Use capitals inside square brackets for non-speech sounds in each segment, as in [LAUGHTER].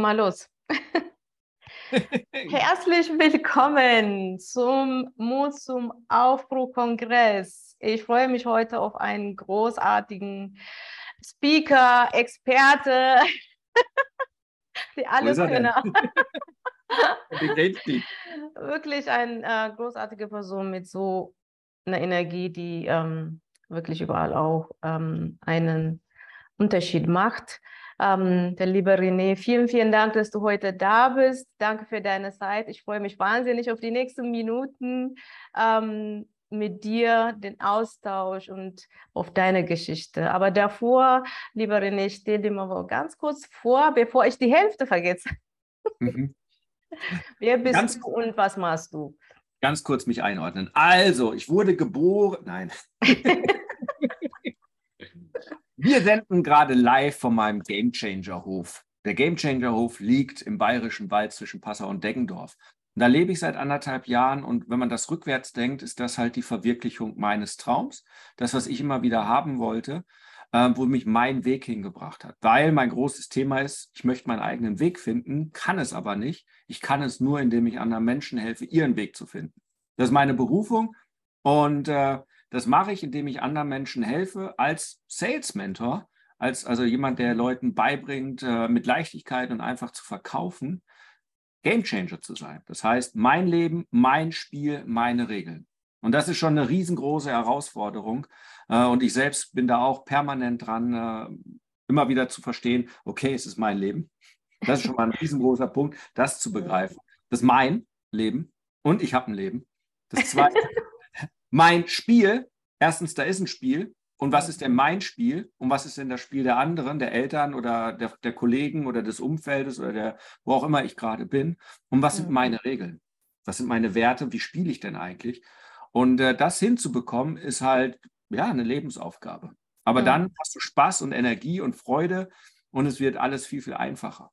Mal los. [LAUGHS] Herzlich willkommen zum Mut zum Aufbruch-Kongress. Ich freue mich heute auf einen großartigen Speaker, Experte, [LAUGHS] die alles können. [LAUGHS] wirklich eine äh, großartige Person mit so einer Energie, die ähm, wirklich überall auch ähm, einen Unterschied macht. Ähm, der liebe René, vielen, vielen Dank, dass du heute da bist. Danke für deine Zeit. Ich freue mich wahnsinnig auf die nächsten Minuten ähm, mit dir, den Austausch und auf deine Geschichte. Aber davor, lieber René, stell dir mal ganz kurz vor, bevor ich die Hälfte vergesse. Mhm. [LAUGHS] Wer bist ganz, du und was machst du? Ganz kurz mich einordnen. Also, ich wurde geboren. Nein. [LAUGHS] Wir senden gerade live von meinem Gamechanger Hof. Der Gamechanger Hof liegt im bayerischen Wald zwischen Passau und Deggendorf. Und da lebe ich seit anderthalb Jahren und wenn man das rückwärts denkt, ist das halt die Verwirklichung meines Traums. Das, was ich immer wieder haben wollte, äh, wo mich mein Weg hingebracht hat. Weil mein großes Thema ist, ich möchte meinen eigenen Weg finden, kann es aber nicht. Ich kann es nur, indem ich anderen Menschen helfe, ihren Weg zu finden. Das ist meine Berufung und äh, das mache ich, indem ich anderen Menschen helfe als Sales Mentor, als also jemand, der Leuten beibringt, äh, mit Leichtigkeit und einfach zu verkaufen, Game Changer zu sein. Das heißt, mein Leben, mein Spiel, meine Regeln. Und das ist schon eine riesengroße Herausforderung. Äh, und ich selbst bin da auch permanent dran, äh, immer wieder zu verstehen, okay, es ist mein Leben. Das ist schon mal ein riesengroßer Punkt, das zu begreifen. Das ist mein Leben und ich habe ein Leben. Das zweite, [LAUGHS] mein Spiel, erstens, da ist ein Spiel. Und was ist denn mein Spiel? Und was ist denn das Spiel der anderen, der Eltern oder der, der Kollegen oder des Umfeldes oder der, wo auch immer ich gerade bin? Und was sind meine Regeln? Was sind meine Werte? Wie spiele ich denn eigentlich? Und äh, das hinzubekommen, ist halt ja eine Lebensaufgabe. Aber ja. dann hast du Spaß und Energie und Freude und es wird alles viel, viel einfacher.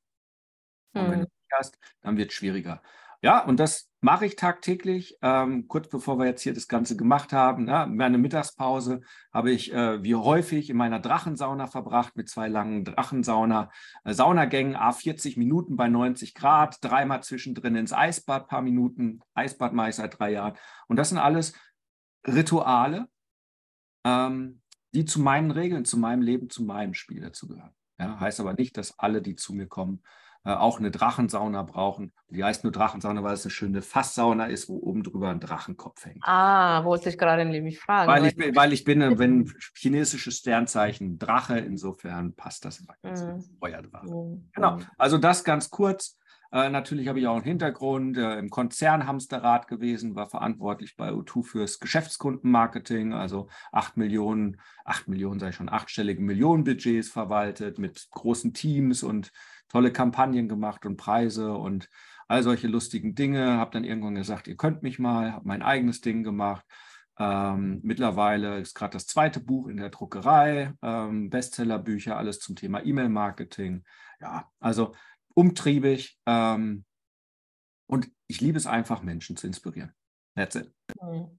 Und wenn du nicht hast, dann wird es schwieriger. Ja, und das mache ich tagtäglich. Ähm, kurz bevor wir jetzt hier das Ganze gemacht haben, ne, meine Mittagspause habe ich äh, wie häufig in meiner Drachensauna verbracht mit zwei langen Drachensauna, äh, Saunagängen, a 40 Minuten bei 90 Grad, dreimal zwischendrin ins Eisbad, paar Minuten. Eisbad mache ich seit drei Jahren. Und das sind alles Rituale, ähm, die zu meinen Regeln, zu meinem Leben, zu meinem Spiel dazugehören. Ja, heißt aber nicht, dass alle, die zu mir kommen, auch eine Drachensauna brauchen. Die heißt nur Drachensauna, weil es eine schöne Fasssauna ist, wo oben drüber ein Drachenkopf hängt. Ah, wollte ich gerade nämlich fragen. Weil ich, bin, weil ich bin, äh, wenn chinesisches Sternzeichen Drache, insofern passt das ganz mm. Feuerdrache. Mm. Genau, also das ganz kurz. Äh, natürlich habe ich auch einen Hintergrund äh, im Konzern Hamsterrad gewesen, war verantwortlich bei O2 fürs Geschäftskundenmarketing, also acht Millionen, acht Millionen, sei ich schon, achtstellige Millionenbudgets verwaltet mit großen Teams und tolle Kampagnen gemacht und Preise und all solche lustigen Dinge. Habe dann irgendwann gesagt, ihr könnt mich mal, habe mein eigenes Ding gemacht. Ähm, mittlerweile ist gerade das zweite Buch in der Druckerei, ähm, Bestsellerbücher, alles zum Thema E-Mail-Marketing. Ja, also umtriebig. Ähm, und ich liebe es einfach, Menschen zu inspirieren. That's it. Mhm.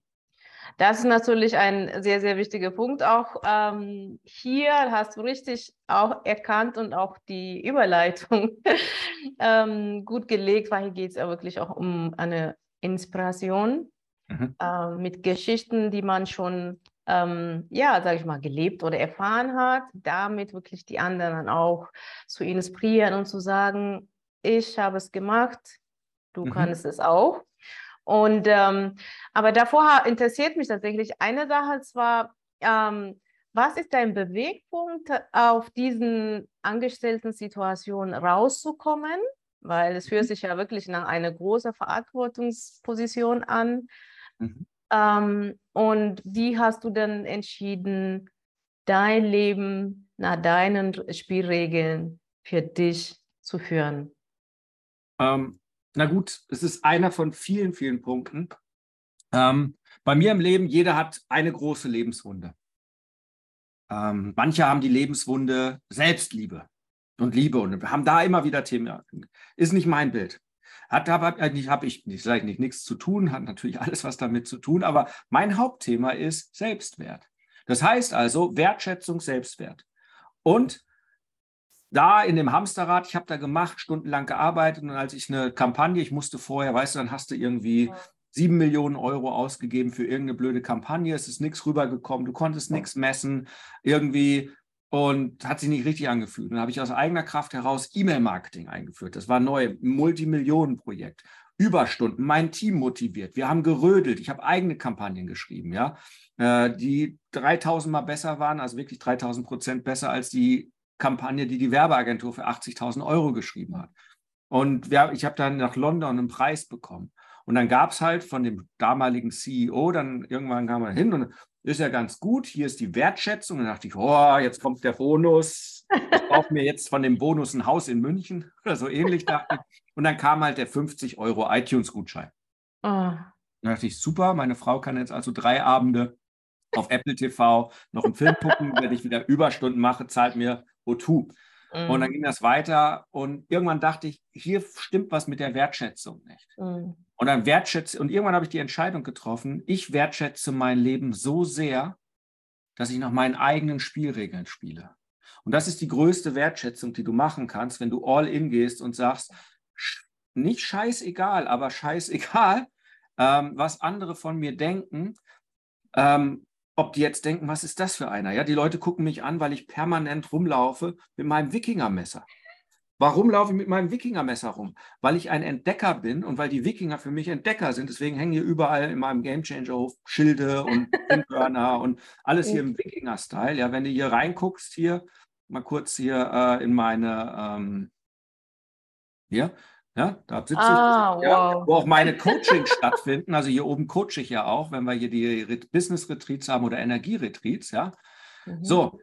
Das ist natürlich ein sehr, sehr wichtiger Punkt. Auch ähm, hier hast du richtig auch erkannt und auch die Überleitung [LAUGHS] ähm, gut gelegt, weil hier geht es ja wirklich auch um eine Inspiration mhm. äh, mit Geschichten, die man schon, ähm, ja, sage ich mal, gelebt oder erfahren hat, damit wirklich die anderen auch zu inspirieren und zu sagen, ich habe es gemacht, du mhm. kannst es auch. Und ähm, aber davor interessiert mich tatsächlich eine Sache, zwar, ähm, was ist dein Bewegpunkt, auf diesen angestellten Situationen rauszukommen? Weil es fühlt mhm. sich ja wirklich nach einer großen Verantwortungsposition an. Mhm. Ähm, und wie hast du denn entschieden, dein Leben nach deinen Spielregeln für dich zu führen? Ähm, na gut, es ist einer von vielen, vielen Punkten. Ähm, bei mir im Leben, jeder hat eine große Lebenswunde. Ähm, manche haben die Lebenswunde Selbstliebe und Liebe und haben da immer wieder Themen. Ist nicht mein Bild. Hat aber äh, habe ich nicht, ich nicht nichts zu tun, hat natürlich [LAUGHS] alles was damit zu tun, aber mein Hauptthema ist Selbstwert. Das heißt also Wertschätzung, Selbstwert. Und da in dem Hamsterrad, ich habe da gemacht, stundenlang gearbeitet und als ich eine Kampagne, ich musste vorher, weißt du, dann hast du irgendwie sieben Millionen Euro ausgegeben für irgendeine blöde Kampagne, es ist nichts rübergekommen, du konntest nichts messen, irgendwie und hat sich nicht richtig angefühlt. Dann habe ich aus eigener Kraft heraus E-Mail-Marketing eingeführt. Das war neu, ein Multimillionenprojekt. Überstunden, mein Team motiviert. Wir haben gerödelt. Ich habe eigene Kampagnen geschrieben, ja, äh, die 3000 Mal besser waren, also wirklich 3000 Prozent besser als die Kampagne, die die Werbeagentur für 80.000 Euro geschrieben hat. Und ich habe dann nach London einen Preis bekommen. Und dann gab es halt von dem damaligen CEO, dann irgendwann kam er hin und ist ja ganz gut, hier ist die Wertschätzung. Und dann dachte ich, oh, jetzt kommt der Bonus. Ich brauche mir jetzt von dem Bonus ein Haus in München [LAUGHS] oder so ähnlich, dachte ich. Und dann kam halt der 50 Euro iTunes-Gutschein. Oh. Dann dachte ich, super, meine Frau kann jetzt also drei Abende auf Apple TV noch einen Film gucken, wenn ich wieder Überstunden mache, zahlt mir O2. Mhm. Und dann ging das weiter und irgendwann dachte ich, hier stimmt was mit der Wertschätzung nicht. Mhm. Und dann wertschätze, und irgendwann habe ich die Entscheidung getroffen, ich wertschätze mein Leben so sehr, dass ich nach meinen eigenen Spielregeln spiele. Und das ist die größte Wertschätzung, die du machen kannst, wenn du all in gehst und sagst, nicht scheißegal, aber scheißegal, [LAUGHS] ähm, was andere von mir denken, ähm, ob die jetzt denken, was ist das für einer? Ja, die Leute gucken mich an, weil ich permanent rumlaufe mit meinem Wikingermesser. Warum laufe ich mit meinem Wikingermesser rum? Weil ich ein Entdecker bin und weil die Wikinger für mich Entdecker sind. Deswegen hängen hier überall in meinem Gamechanger-Hof Schilde und [LAUGHS] Burner und alles hier im Wikinger-Style. Ja, wenn du hier reinguckst, hier mal kurz hier äh, in meine, ähm, hier, ja, da sitze ah, ich, [LAUGHS] ja, wow. wo auch meine [LAUGHS] Coachings stattfinden. Also hier oben coache ich ja auch, wenn wir hier die Business-Retreats haben oder Energie-Retreats, ja. Mhm. So,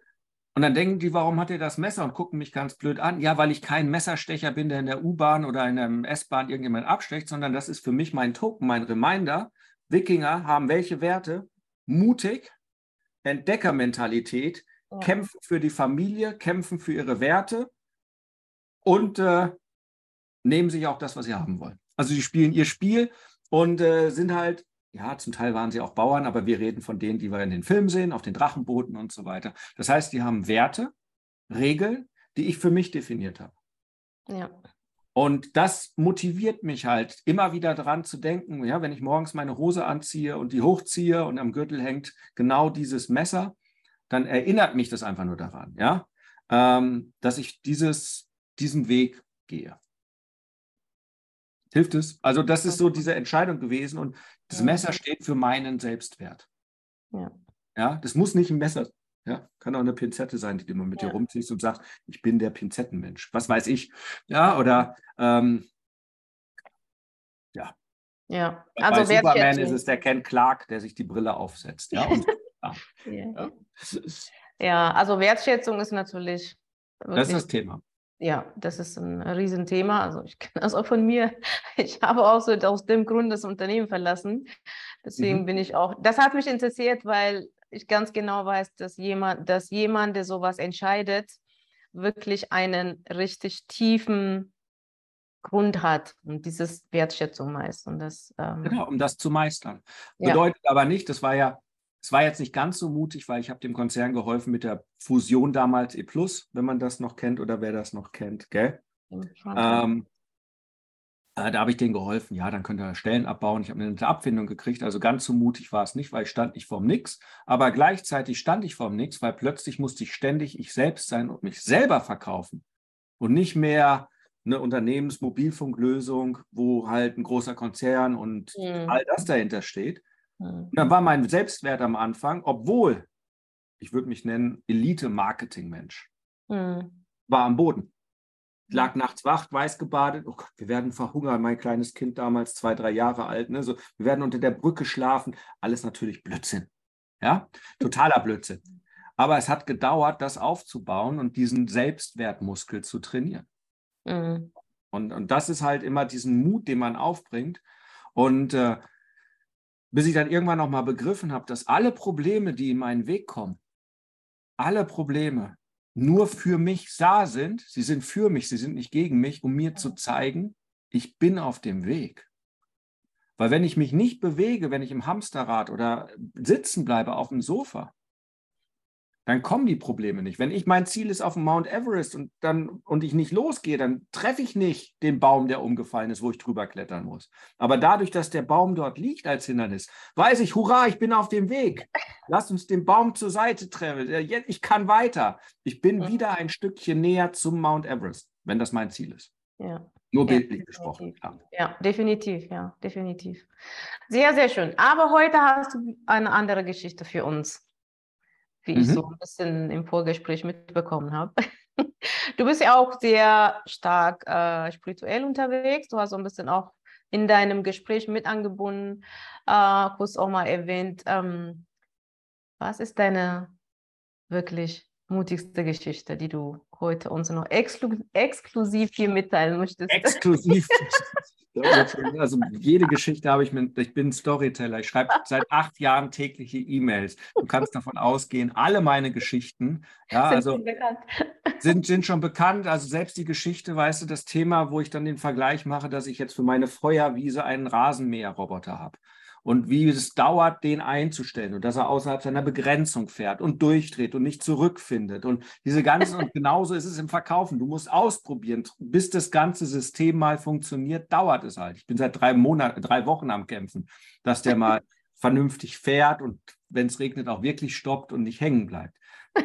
und dann denken die, warum hat er das Messer und gucken mich ganz blöd an? Ja, weil ich kein Messerstecher bin, der in der U-Bahn oder in der S-Bahn irgendjemand abstecht, sondern das ist für mich mein Token, mein Reminder. Wikinger haben welche Werte? Mutig, Entdeckermentalität, ja. kämpfen für die Familie, kämpfen für ihre Werte und äh, nehmen sich auch das, was sie haben wollen. Also sie spielen ihr Spiel und äh, sind halt, ja, zum Teil waren sie auch Bauern, aber wir reden von denen, die wir in den Filmen sehen, auf den Drachenbooten und so weiter. Das heißt, die haben Werte, Regeln, die ich für mich definiert habe. Ja. Und das motiviert mich halt, immer wieder daran zu denken, ja, wenn ich morgens meine Hose anziehe und die hochziehe und am Gürtel hängt genau dieses Messer, dann erinnert mich das einfach nur daran, ja, ähm, dass ich dieses, diesen Weg gehe. Hilft es? Also das ist so diese Entscheidung gewesen und das Messer steht für meinen Selbstwert. Ja. Ja, das muss nicht ein Messer, ja, kann auch eine Pinzette sein, die du immer mit ja. dir rumziehst und sagst, ich bin der Pinzettenmensch. Was weiß ich? Ja, oder ähm, ja. Ja, also Bei Superman ist es der Ken Clark, der sich die Brille aufsetzt. Ja, und, [LAUGHS] ja. ja. also Wertschätzung ist natürlich. Das ist das Thema. Ja, das ist ein Riesenthema. Also ich kenne das auch von mir. [LAUGHS] Ich habe auch so aus dem Grund das Unternehmen verlassen. Deswegen mhm. bin ich auch, das hat mich interessiert, weil ich ganz genau weiß, dass jemand, dass jemand, der sowas entscheidet, wirklich einen richtig tiefen Grund hat und dieses Wertschätzung meist. Und das, ähm, genau, um das zu meistern. Bedeutet ja. aber nicht, das war ja es war jetzt nicht ganz so mutig, weil ich habe dem Konzern geholfen mit der Fusion damals E+, wenn man das noch kennt oder wer das noch kennt, gell? Ähm, äh, da habe ich denen geholfen, ja, dann könnt ihr Stellen abbauen. Ich habe eine Abfindung gekriegt, also ganz so mutig war es nicht, weil ich stand nicht vorm Nix, aber gleichzeitig stand ich vorm Nix, weil plötzlich musste ich ständig ich selbst sein und mich selber verkaufen und nicht mehr eine Unternehmensmobilfunklösung, wo halt ein großer Konzern und mhm. all das dahinter steht, und dann war mein Selbstwert am Anfang, obwohl ich würde mich nennen Elite-Marketing-Mensch, mhm. war am Boden. Ich lag nachts wach, weiß gebadet. Oh Gott, wir werden verhungern. Mein kleines Kind damals, zwei, drei Jahre alt. Ne? So, wir werden unter der Brücke schlafen. Alles natürlich Blödsinn. Ja, totaler Blödsinn. Aber es hat gedauert, das aufzubauen und diesen Selbstwertmuskel zu trainieren. Mhm. Und, und das ist halt immer diesen Mut, den man aufbringt. Und äh, bis ich dann irgendwann noch mal begriffen habe, dass alle Probleme, die in meinen Weg kommen, alle Probleme nur für mich da sind. Sie sind für mich, sie sind nicht gegen mich, um mir zu zeigen, ich bin auf dem Weg. Weil wenn ich mich nicht bewege, wenn ich im Hamsterrad oder sitzen bleibe auf dem Sofa, dann kommen die Probleme nicht. Wenn ich mein Ziel ist auf dem Mount Everest und dann und ich nicht losgehe, dann treffe ich nicht den Baum, der umgefallen ist, wo ich drüber klettern muss. Aber dadurch, dass der Baum dort liegt als Hindernis, weiß ich, hurra, ich bin auf dem Weg. Lass uns den Baum zur Seite treffen. Ich kann weiter. Ich bin wieder ein Stückchen näher zum Mount Everest, wenn das mein Ziel ist. Ja. Nur bildlich ja, gesprochen. Ja. ja, definitiv, ja, definitiv. Sehr, sehr schön. Aber heute hast du eine andere Geschichte für uns wie mhm. ich so ein bisschen im Vorgespräch mitbekommen habe. [LAUGHS] Du bist ja auch sehr stark äh, spirituell unterwegs. Du hast so ein bisschen auch in deinem Gespräch mit angebunden, äh, kurz auch mal erwähnt. Ähm, was ist deine wirklich mutigste Geschichte, die du heute uns noch exklu exklusiv hier mitteilen möchtest? Exklusiv. [LAUGHS] Also jede Geschichte habe ich mit, ich bin Storyteller, ich schreibe seit acht Jahren tägliche E-Mails. Du kannst davon ausgehen, alle meine Geschichten ja, sind, also, sind, sind schon bekannt. Also selbst die Geschichte, weißt du, das Thema, wo ich dann den Vergleich mache, dass ich jetzt für meine Feuerwiese einen Rasenmäherroboter habe und wie es dauert, den einzustellen und dass er außerhalb seiner Begrenzung fährt und durchdreht und nicht zurückfindet und diese ganzen und [LAUGHS] genauso ist es im Verkaufen. Du musst ausprobieren, bis das ganze System mal funktioniert, dauert es halt. Ich bin seit drei Monaten, drei Wochen am Kämpfen, dass der mal vernünftig fährt und wenn es regnet auch wirklich stoppt und nicht hängen bleibt.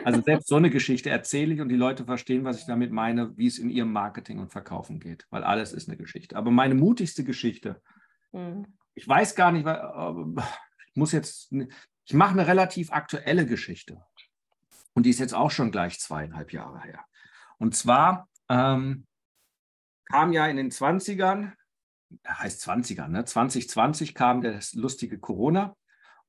Also selbst so eine Geschichte erzähle ich und die Leute verstehen, was ich damit meine, wie es in ihrem Marketing und Verkaufen geht, weil alles ist eine Geschichte. Aber meine mutigste Geschichte, mhm ich weiß gar nicht, ich muss jetzt, ich mache eine relativ aktuelle Geschichte. Und die ist jetzt auch schon gleich zweieinhalb Jahre her. Und zwar ähm, kam ja in den 20ern, heißt 20ern, ne? 2020 kam das lustige Corona.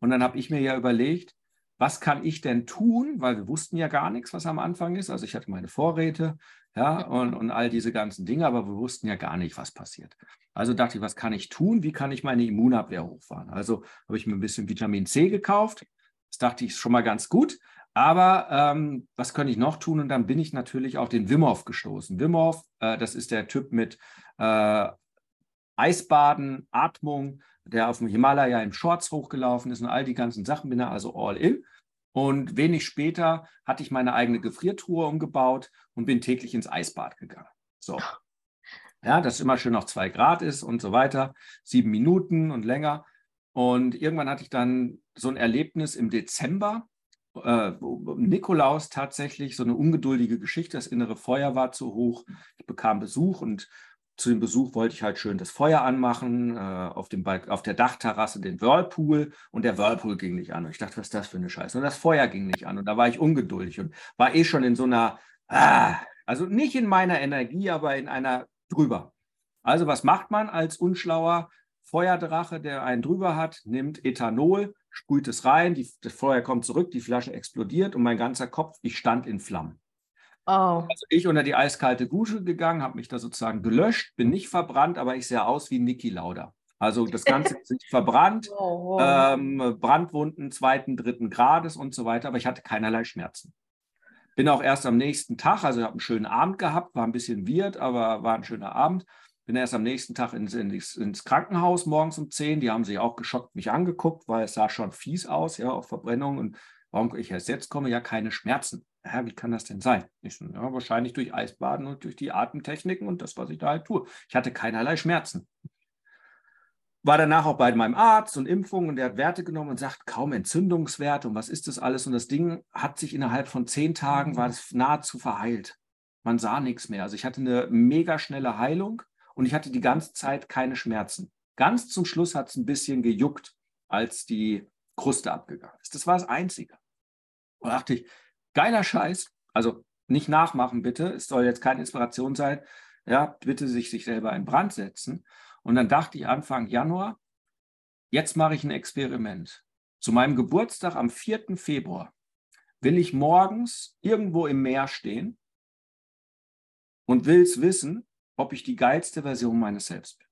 Und dann habe ich mir ja überlegt, was kann ich denn tun? Weil wir wussten ja gar nichts, was am Anfang ist. Also ich hatte meine Vorräte, ja, und, und all diese ganzen Dinge, aber wir wussten ja gar nicht, was passiert. Also dachte ich, was kann ich tun? Wie kann ich meine Immunabwehr hochfahren? Also habe ich mir ein bisschen Vitamin C gekauft. Das dachte ich schon mal ganz gut. Aber ähm, was könnte ich noch tun? Und dann bin ich natürlich auf den Wim Hof gestoßen. Wim Hof, äh, das ist der Typ mit äh, Eisbaden, Atmung, der auf dem Himalaya im Shorts hochgelaufen ist und all die ganzen Sachen, bin da also all in. Und wenig später hatte ich meine eigene Gefriertruhe umgebaut und bin täglich ins Eisbad gegangen. So. Ja, das immer schön auf zwei Grad ist und so weiter. Sieben Minuten und länger. Und irgendwann hatte ich dann so ein Erlebnis im Dezember. Äh, Nikolaus tatsächlich so eine ungeduldige Geschichte. Das innere Feuer war zu hoch. Ich bekam Besuch und zu dem Besuch wollte ich halt schön das Feuer anmachen, äh, auf, dem auf der Dachterrasse den Whirlpool und der Whirlpool ging nicht an. Und ich dachte, was ist das für eine Scheiße? Und das Feuer ging nicht an und da war ich ungeduldig und war eh schon in so einer, ah, also nicht in meiner Energie, aber in einer drüber. Also was macht man als unschlauer Feuerdrache, der einen drüber hat, nimmt Ethanol, sprüht es rein, die, das Feuer kommt zurück, die Flasche explodiert und mein ganzer Kopf, ich stand in Flammen. Oh. Also ich unter die eiskalte Dusche gegangen, habe mich da sozusagen gelöscht, bin nicht verbrannt, aber ich sehe aus wie Niki Lauda. Also das Ganze [LAUGHS] ist verbrannt, oh, oh. Ähm, Brandwunden zweiten, dritten Grades und so weiter, aber ich hatte keinerlei Schmerzen. Bin auch erst am nächsten Tag, also ich habe einen schönen Abend gehabt, war ein bisschen weird, aber war ein schöner Abend. Bin erst am nächsten Tag ins, ins, ins Krankenhaus morgens um 10. Die haben sich auch geschockt mich angeguckt, weil es sah schon fies aus, ja, auf Verbrennung. Und warum ich erst jetzt komme, ja keine Schmerzen ja, wie kann das denn sein? Ich, ja, wahrscheinlich durch Eisbaden und durch die Atemtechniken und das, was ich da halt tue. Ich hatte keinerlei Schmerzen. War danach auch bei meinem Arzt und Impfung und der hat Werte genommen und sagt, kaum Entzündungswerte und was ist das alles? Und das Ding hat sich innerhalb von zehn Tagen, war es nahezu verheilt. Man sah nichts mehr. Also ich hatte eine mega schnelle Heilung und ich hatte die ganze Zeit keine Schmerzen. Ganz zum Schluss hat es ein bisschen gejuckt, als die Kruste abgegangen ist. Das war das Einzige. Und dachte ich, Geiler Scheiß. Also nicht nachmachen, bitte. Es soll jetzt keine Inspiration sein. Ja, bitte sich, sich selber in Brand setzen. Und dann dachte ich Anfang Januar, jetzt mache ich ein Experiment. Zu meinem Geburtstag am 4. Februar will ich morgens irgendwo im Meer stehen und will es wissen, ob ich die geilste Version meines Selbst bin.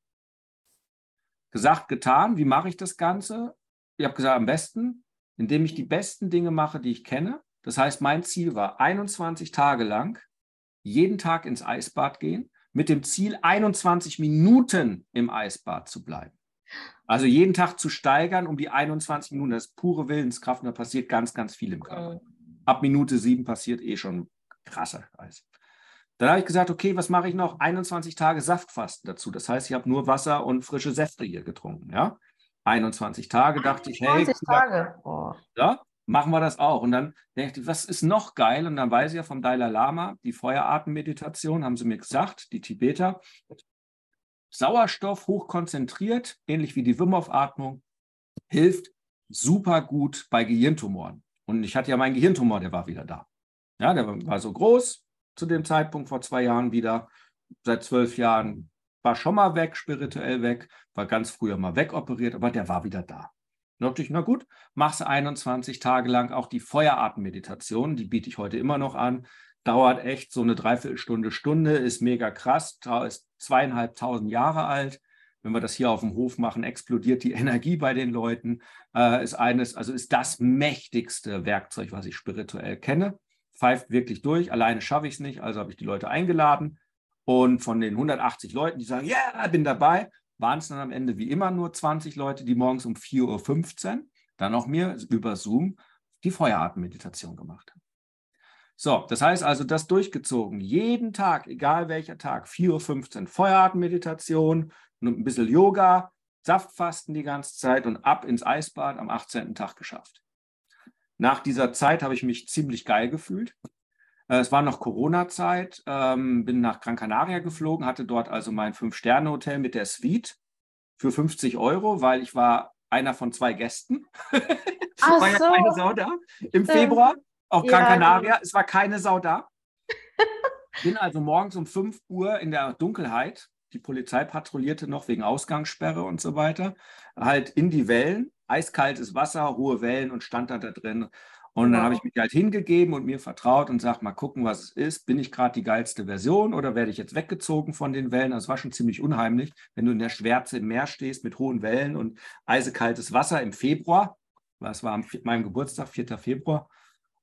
Gesagt, getan. Wie mache ich das Ganze? Ich habe gesagt, am besten, indem ich die besten Dinge mache, die ich kenne das heißt, mein Ziel war 21 Tage lang jeden Tag ins Eisbad gehen, mit dem Ziel 21 Minuten im Eisbad zu bleiben. Also jeden Tag zu steigern um die 21 Minuten, das ist pure Willenskraft und da passiert ganz, ganz viel im Körper. ab Minute sieben passiert eh schon krasser Scheiß. Dann habe ich gesagt, okay, was mache ich noch? 21 Tage Saftfasten dazu. Das heißt, ich habe nur Wasser und frische Säfte hier getrunken. Ja? 21 Tage dachte ich, hey, Tage. Oh. Ja, machen wir das auch. Und dann denke ich, was ist noch geil? Und dann weiß ich ja vom Dalai Lama, die Feuerartenmeditation, haben sie mir gesagt, die Tibeter. Sauerstoff hochkonzentriert, ähnlich wie die Wim Hof-Atmung, hilft super gut bei Gehirntumoren. Und ich hatte ja meinen Gehirntumor, der war wieder da. Ja, der war so groß zu dem Zeitpunkt vor zwei Jahren wieder. Seit zwölf Jahren war schon mal weg, spirituell weg, war ganz früher mal wegoperiert, aber der war wieder da. Da dachte ich, na gut, machst du 21 Tage lang auch die Feuerartenmeditation, die biete ich heute immer noch an. Dauert echt so eine Dreiviertelstunde, Stunde, ist mega krass, ist zweieinhalbtausend Jahre alt. Wenn wir das hier auf dem Hof machen, explodiert die [LAUGHS] Energie bei den Leuten. Äh, ist eines, also ist das mächtigste Werkzeug, was ich spirituell kenne. Pfeift wirklich durch. Alleine schaffe ich es nicht, also habe ich die Leute eingeladen. Und von den 180 Leuten, die sagen, ja, yeah, bin dabei, waren es dann am Ende wie immer nur 20 Leute, die morgens um 4.15 Uhr dann noch mir über Zoom die Feuerartenmeditation gemacht haben. So, das heißt also, das durchgezogen. Jeden Tag, egal welcher Tag, 4.15 Uhr Feuerartenmeditation ein bisschen Yoga, Saftfasten die ganze Zeit und ab ins Eisbad am 18. Tag geschafft. Nach dieser Zeit habe ich mich ziemlich geil gefühlt. Äh, es war noch Corona-Zeit, ähm, bin nach Gran Canaria geflogen, hatte dort also mein Fünf-Sterne-Hotel mit der Suite für 50 Euro, weil ich war einer von zwei Gästen. [LAUGHS] Ach war ja so. keine Sau da im Februar auf Gran Ja, Canaria. Es war keine Sau da. [LAUGHS] Bin also morgens um 5 Uhr in der Dunkelheit, die Polizei patrouillierte noch wegen Ausgangssperre und so weiter, halt in die Wellen, eiskaltes Wasser, hohe Wellen und stand da, da drin. Und dann Wow. habe ich mich halt hingegeben und mir vertraut und sag mal gucken, was es ist. Bin ich gerade die geilste Version oder werde ich jetzt weggezogen von den Wellen? Das war schon ziemlich unheimlich, wenn du in der Schwärze im Meer stehst mit hohen Wellen und eisekaltes Wasser im Februar. Das war am meinem Geburtstag, 4. Februar.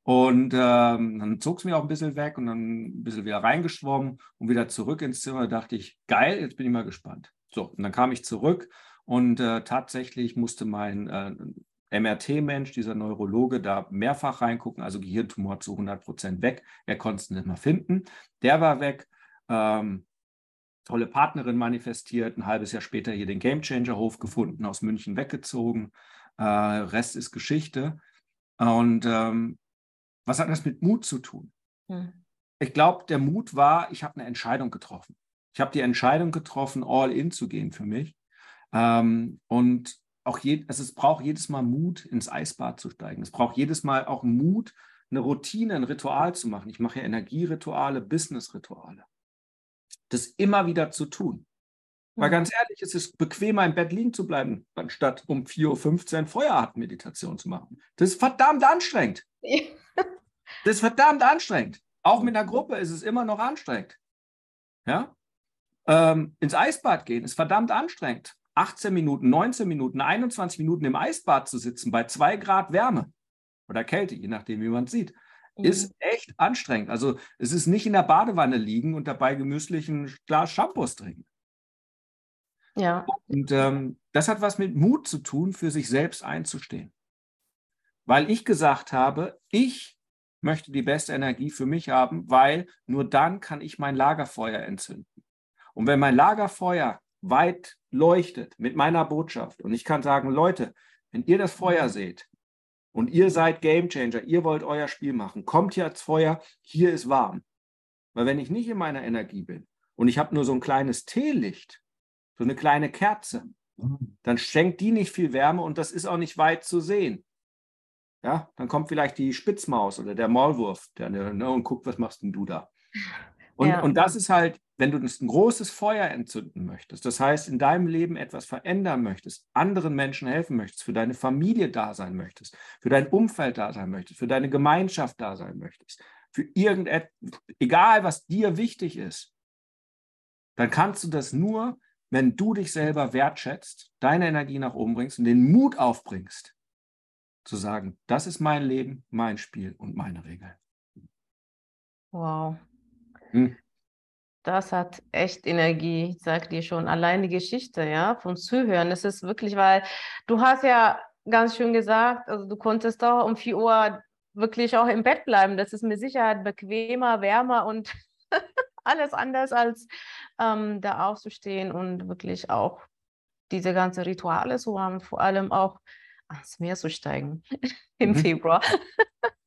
Und ähm, dann zog es mir auch ein bisschen weg und dann ein bisschen wieder reingeschwommen und wieder zurück ins Zimmer. Da dachte ich, geil, jetzt bin ich mal gespannt. So, und dann kam ich zurück und äh, tatsächlich musste mein äh, MRT-Mensch, dieser Neurologe, da mehrfach reingucken, also Gehirntumor zu 100 Prozent weg. Er konnte es nicht mehr finden. Der war weg. Ähm, tolle Partnerin manifestiert. Ein halbes Jahr später hier den Gamechanger Hof gefunden, aus München weggezogen. Äh, Rest ist Geschichte. Und ähm, was hat das mit Mut zu tun? Hm. Ich glaube, der Mut war, ich habe eine Entscheidung getroffen. Ich habe die Entscheidung getroffen, all in zu gehen für mich. Ähm, und auch je, also es braucht jedes Mal Mut, ins Eisbad zu steigen. Es braucht jedes Mal auch Mut, eine Routine, ein Ritual zu machen. Ich mache ja Energierituale, Businessrituale. Das immer wieder zu tun. Weil Mhm. ganz ehrlich, es ist bequemer im Bett liegen zu bleiben, anstatt um 4.15 Uhr Feuerartenmeditation zu machen. Das ist verdammt anstrengend. Das ist verdammt anstrengend. Auch mit einer Gruppe ist es immer noch anstrengend. Ja? Ähm, ins Eisbad gehen ist verdammt anstrengend. 18 Minuten, 19 Minuten, 21 Minuten im Eisbad zu sitzen bei 2 Grad Wärme oder Kälte, je nachdem, wie man es sieht, ist echt anstrengend. Also es ist nicht in der Badewanne liegen und dabei gemütlich ein Glas Shampoos trinken. Ja. Und ähm, das hat was mit Mut zu tun, für sich selbst einzustehen. Weil ich gesagt habe, ich möchte die beste Energie für mich haben, weil nur dann kann ich mein Lagerfeuer entzünden. Und wenn mein Lagerfeuer weit leuchtet mit meiner Botschaft und ich kann sagen, Leute, wenn ihr das Feuer seht und ihr seid Gamechanger, ihr wollt euer Spiel machen, kommt hier ans Feuer, hier ist warm. Weil wenn ich nicht in meiner Energie bin und ich habe nur so ein kleines Teelicht, so eine kleine Kerze, dann schenkt die nicht viel Wärme und das ist auch nicht weit zu sehen. Ja, dann kommt vielleicht die Spitzmaus oder der Maulwurf der, ne, und guckt, was machst denn du da? Und, Ja. und das ist halt, wenn du ein großes Feuer entzünden möchtest, das heißt, in deinem Leben etwas verändern möchtest, anderen Menschen helfen möchtest, für deine Familie da sein möchtest, für dein Umfeld da sein möchtest, für deine Gemeinschaft da sein möchtest, für irgendetwas, egal was dir wichtig ist, dann kannst du das nur, wenn du dich selber wertschätzt, deine Energie nach oben bringst und den Mut aufbringst, zu sagen, das ist mein Leben, mein Spiel und meine Regeln. Wow. Hm. Das hat echt Energie, ich sag dir schon. Allein die Geschichte, ja, von Zuhören. Das ist wirklich, weil du hast ja ganz schön gesagt, also du konntest doch um 4 Uhr wirklich auch im Bett bleiben. Das ist mit Sicherheit bequemer, wärmer und [LAUGHS] alles anders als ähm, da aufzustehen und wirklich auch diese ganzen Rituale zu haben, vor allem auch ans Meer zu steigen [LAUGHS] im mhm. Februar.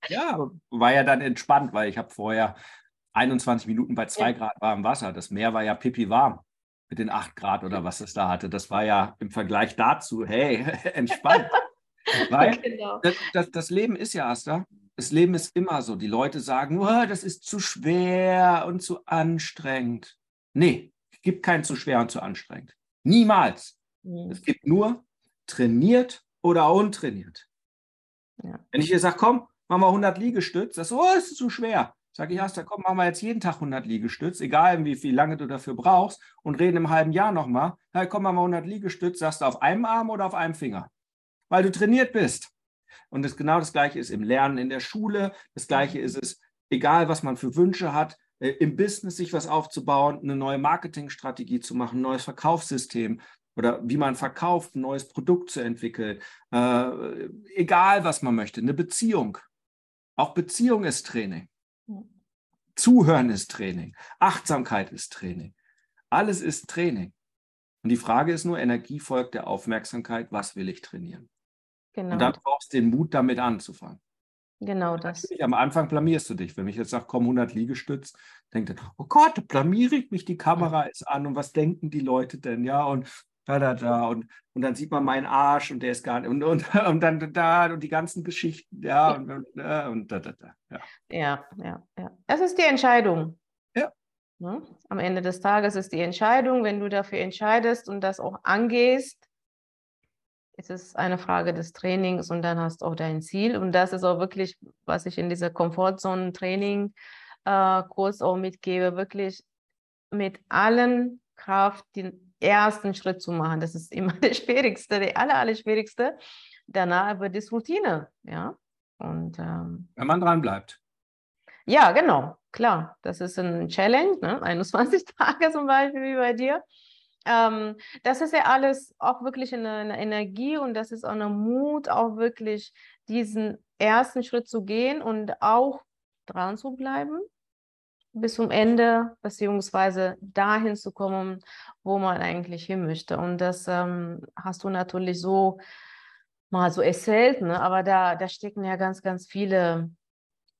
ja, war ja dann entspannt, weil ich habe vorher 21 Minuten bei 2 ja. Grad warmem Wasser. Das Meer war ja pipi warm mit den 8 Grad oder was es da hatte. Das war ja im Vergleich dazu, hey, [LAUGHS] entspannt. [LAUGHS] Weil genau. das, das, das, Leben ist ja, Asta, das Leben ist immer so. Die Leute sagen, oh, das ist zu schwer und zu anstrengend. Nee, es gibt kein zu schwer und zu anstrengend. Niemals. Mhm. Es gibt nur trainiert oder untrainiert. Ja. Wenn ich dir sage, komm, machen wir 100 Liegestütz, oh, das ist zu schwer. Sage ich, Asta, komm, machen wir jetzt jeden Tag 100 Liegestütz, egal wie, wie lange du dafür brauchst, und reden im halben Jahr nochmal. Hey, komm, machen wir 100 Liegestütz, sagst du auf einem Arm oder auf einem Finger? Weil du trainiert bist. Und das genau das Gleiche ist im Lernen in der Schule. Das Gleiche ist es, egal was man für Wünsche hat, äh, im Business sich was aufzubauen, eine neue Marketingstrategie zu machen, ein neues Verkaufssystem oder wie man verkauft, ein neues Produkt zu entwickeln. Äh, egal was man möchte, eine Beziehung. Auch Beziehung ist Training. Zuhören ist Training. Achtsamkeit ist Training. Alles ist Training. Und die Frage ist nur, Energie folgt der Aufmerksamkeit, was will ich trainieren? Genau. Und dann brauchst du den Mut, damit anzufangen. Genau das. Natürlich, am Anfang blamierst du dich. Wenn ich jetzt sage, komm, 100 Liegestütz, denkt er, oh Gott, blamiere ich mich, die Kamera ist an und was denken die Leute denn? Ja, und da, da, da. Und, und dann sieht man meinen Arsch und der ist gar nicht. Und, und, [LAUGHS] und dann da und die ganzen Geschichten. Ja, und, und, und da, da, da. Ja. ja, ja, ja. Das ist die Entscheidung. Ja. Ne? Am Ende des Tages ist die Entscheidung, wenn du dafür entscheidest und das auch angehst, ist es eine Frage des Trainings und dann hast du auch dein Ziel. Und das ist auch wirklich, was ich in dieser Komfortzone-Training-Kurs äh, auch mitgebe, wirklich mit allen Kraft den ersten Schritt zu machen. Das ist immer [LAUGHS] der schwierigste, der aller, aller schwierigste. Danach wird es Routine, ja. Und, ähm, Wenn man dran bleibt. Ja, genau, klar. Das ist ein Challenge, ne? [LAUGHS] 21 [LAUGHS] Tage zum Beispiel wie bei dir. Ähm, das ist ja alles auch wirklich eine, eine, Energie und das ist auch ein Mut, auch wirklich diesen ersten Schritt zu gehen und auch dran zu bleiben bis zum Ende, beziehungsweise dahin zu kommen, wo man eigentlich hin möchte. Und das ähm, hast du natürlich so mal so erzählt, ne? aber da, da stecken ja ganz, ganz viele,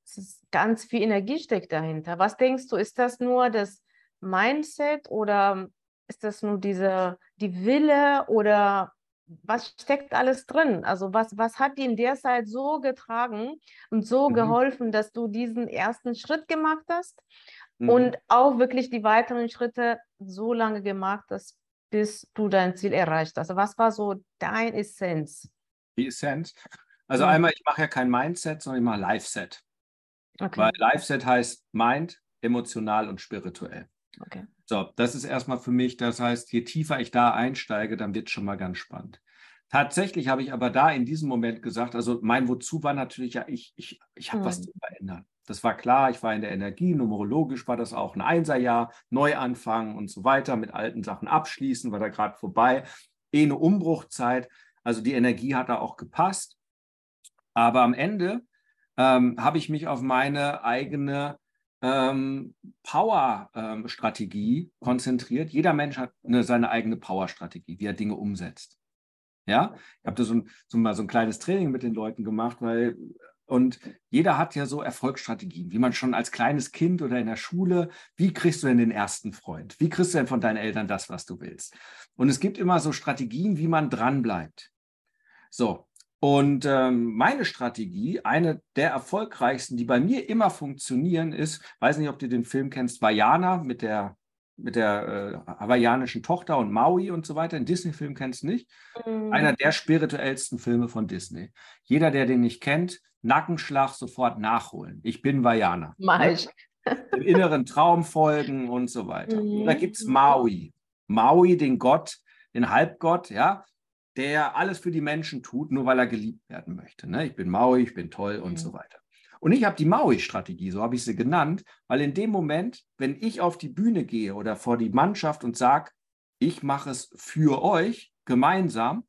es ist ganz viel Energie steckt dahinter. Was denkst du, ist das nur das Mindset oder ist das nur diese, die Wille oder was steckt alles drin? Also was, was hat dir in der Zeit so getragen und so mhm. geholfen, dass du diesen ersten Schritt gemacht hast mhm. und auch wirklich die weiteren Schritte so lange gemacht hast, bis du dein Ziel erreicht hast? Also was war so dein Essenz? Die Essenz? Also mhm. einmal, ich mache ja kein Mindset, sondern ich mache Live-Set. Okay. Weil Live-Set heißt Mind, emotional und spirituell. Okay. So, das ist erstmal für mich, das heißt, je tiefer ich da einsteige, dann wird es schon mal ganz spannend. Tatsächlich habe ich aber da in diesem Moment gesagt, also mein Wozu war natürlich ja, ich, ich, ich habe mhm. was zu verändern. Das war klar, ich war in der Energie, numerologisch war das auch ein Einserjahr, Neuanfang und so weiter, mit alten Sachen abschließen, war da gerade vorbei. Eh eine Umbruchzeit, also die Energie hat da auch gepasst. Aber am Ende ähm, habe ich mich auf meine eigene ähm, Power-Strategie ähm, konzentriert. Jeder Mensch hat eine, seine eigene Power-Strategie, wie er Dinge umsetzt. Ja, ich habe da so, ein, so mal so ein kleines Training mit den Leuten gemacht, weil und jeder hat ja so Erfolgsstrategien, wie man schon als kleines Kind oder in der Schule, wie kriegst du denn den ersten Freund? Wie kriegst du denn von deinen Eltern das, was du willst? Und es gibt immer so Strategien, wie man dranbleibt. So, und ähm, meine Strategie, eine der erfolgreichsten, die bei mir immer funktionieren, ist, weiß nicht, ob du den Film kennst, Vajana mit der, mit der äh, hawaiianischen Tochter und Maui und so weiter. Den Disney-Film kennst du nicht. Mhm. Einer der spirituellsten Filme von Disney. Jeder, der den nicht kennt, Nackenschlag sofort nachholen. Ich bin Vajana. Mach ich. Im inneren Traum folgen und so weiter. Mhm. Da gibt es Maui. Maui, den Gott, den Halbgott, ja, der alles für die Menschen tut, nur weil er geliebt werden möchte. Ne? Ich bin Maui, ich bin toll und mhm. so weiter. Und ich habe die Maui-Strategie, so habe ich sie genannt, weil in dem Moment, wenn ich auf die Bühne gehe oder vor die Mannschaft und sage, ich mache es für euch gemeinsam,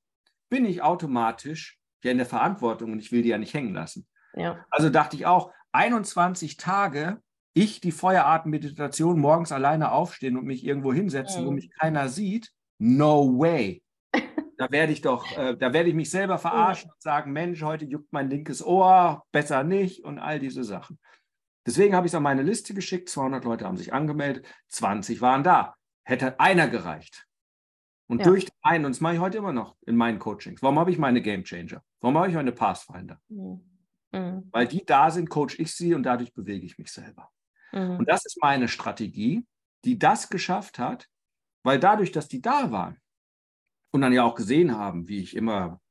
bin ich automatisch ja in der Verantwortung und ich will die ja nicht hängen lassen. Ja. Also dachte ich auch, 21 Tage, ich die Feueratemeditation morgens alleine aufstehen und mich irgendwo hinsetzen, mhm. wo mich keiner sieht, no way. Da werde ich doch, äh, da werde ich mich selber verarschen und sagen, Mensch, heute juckt mein linkes Ohr, besser nicht und all diese Sachen. Deswegen habe ich es an meine Liste geschickt, 200 Leute haben sich angemeldet, 20 waren da. Hätte einer gereicht. Und ja. durch einen, und das mache ich heute immer noch in meinen Coachings. Warum habe ich meine Game Changer? Warum habe ich meine Pathfinder? Mhm. mhm. Weil die da sind, coach ich sie und dadurch bewege ich mich selber. Mhm. Und das ist meine Strategie, die das geschafft hat, weil dadurch, dass die da waren und dann ja auch gesehen haben, wie ich immer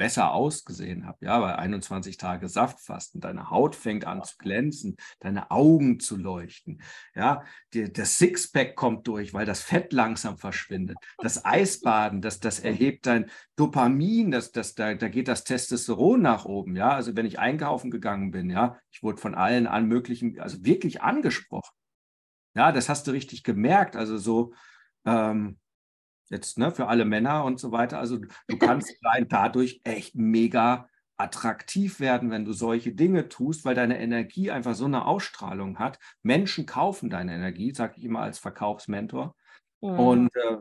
besser ausgesehen habe, ja, bei 21 Tage Saftfasten, deine Haut fängt an zu glänzen, deine Augen zu leuchten, ja, die, das Sixpack kommt durch, weil das Fett langsam verschwindet, das Eisbaden, das, das erhebt dein Dopamin, das, das, da, da geht das Testosteron nach oben, ja, also wenn ich einkaufen gegangen bin, ja, ich wurde von allen an möglichen, also wirklich angesprochen, ja, das hast du richtig gemerkt, also so, ähm, jetzt ne, für alle Männer und so weiter. Also du kannst [LAUGHS] dadurch echt mega attraktiv werden, wenn du solche Dinge tust, weil deine Energie einfach so eine Ausstrahlung hat. Menschen kaufen deine Energie, sage ich immer als Verkaufsmentor. Mhm. Und äh,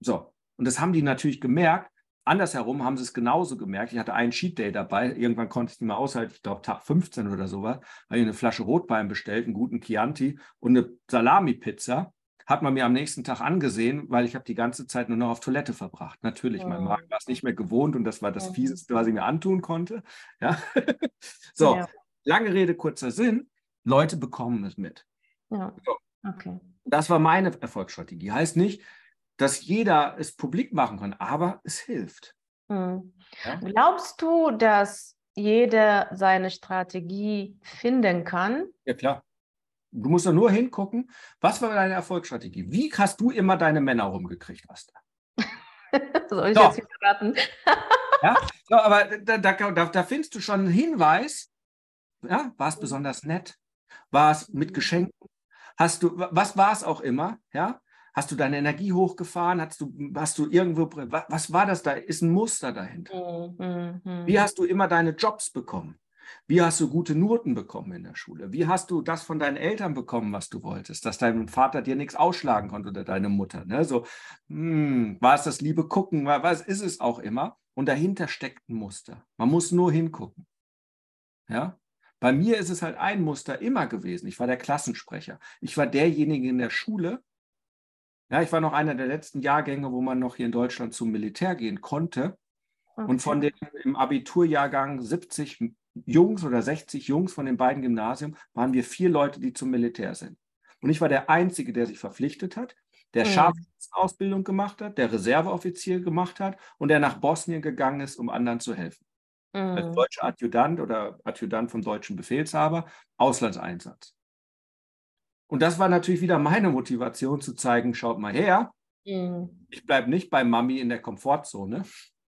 so, und das haben die natürlich gemerkt. Andersherum haben sie es genauso gemerkt. Ich hatte einen Cheat Day dabei. Irgendwann konnte ich es nicht mehr aushalten. Ich glaube, Tag 15 oder sowas. Habe ich eine Flasche Rotwein bestellt, einen guten Chianti und eine Salami-Pizza hat man mir am nächsten Tag angesehen, weil ich habe die ganze Zeit nur noch auf Toilette verbracht. Natürlich, mein Magen war es nicht mehr gewohnt und das war das Fieseste, was ich mir antun konnte. Ja? [LAUGHS] so, ja. lange Rede, kurzer Sinn. Leute bekommen es mit. Ja. So. Okay. Das war meine Erfolgsstrategie. Heißt nicht, dass jeder es publik machen kann, aber es hilft. Hm. Ja? Glaubst du, dass jeder seine Strategie finden kann? Ja, klar. Du musst da nur hingucken, was war deine Erfolgsstrategie? Wie hast du immer deine Männer rumgekriegt, Asta? [LAUGHS] Soll ich so. jetzt nicht verraten? ja, [LAUGHS] so, aber da, da, da, findest du schon einen Hinweis. Ja, war es besonders nett? War es mit Geschenken? Hast du, was war es auch immer? Ja, hast du deine Energie hochgefahren? Hast du, hast du irgendwo, was, war das da? Ist ein Muster dahinter? Mhm. mhm. Wie hast du immer deine Jobs bekommen? Wie hast du gute Noten bekommen in der Schule? Wie hast du das von deinen Eltern bekommen, was du wolltest? Dass dein Vater dir nichts ausschlagen konnte oder deine Mutter. Ne? So, hm, war es das liebe Gucken? Was ist es auch immer? Und dahinter steckt ein Muster. Man muss nur hingucken. Ja? Bei mir ist es halt ein Muster immer gewesen. Ich war der Klassensprecher. Ich war derjenige in der Schule. Ja, ich war noch einer der letzten Jahrgänge, wo man noch hier in Deutschland zum Militär gehen konnte. Okay. Und von den im Abiturjahrgang 70 Jungs oder 60 Jungs von den beiden Gymnasien waren wir vier Leute, die zum Militär sind. Und ich war der Einzige, der sich verpflichtet hat, der mhm. Scharfschutzausbildung gemacht hat, der Reserveoffizier gemacht hat und der nach Bosnien gegangen ist, um anderen zu helfen. Mhm. Als deutscher Adjutant oder Adjutant vom deutschen Befehlshaber, Auslandseinsatz. Und das war natürlich wieder meine Motivation zu zeigen, schaut mal her, mhm. ich bleibe nicht bei Mami in der Komfortzone.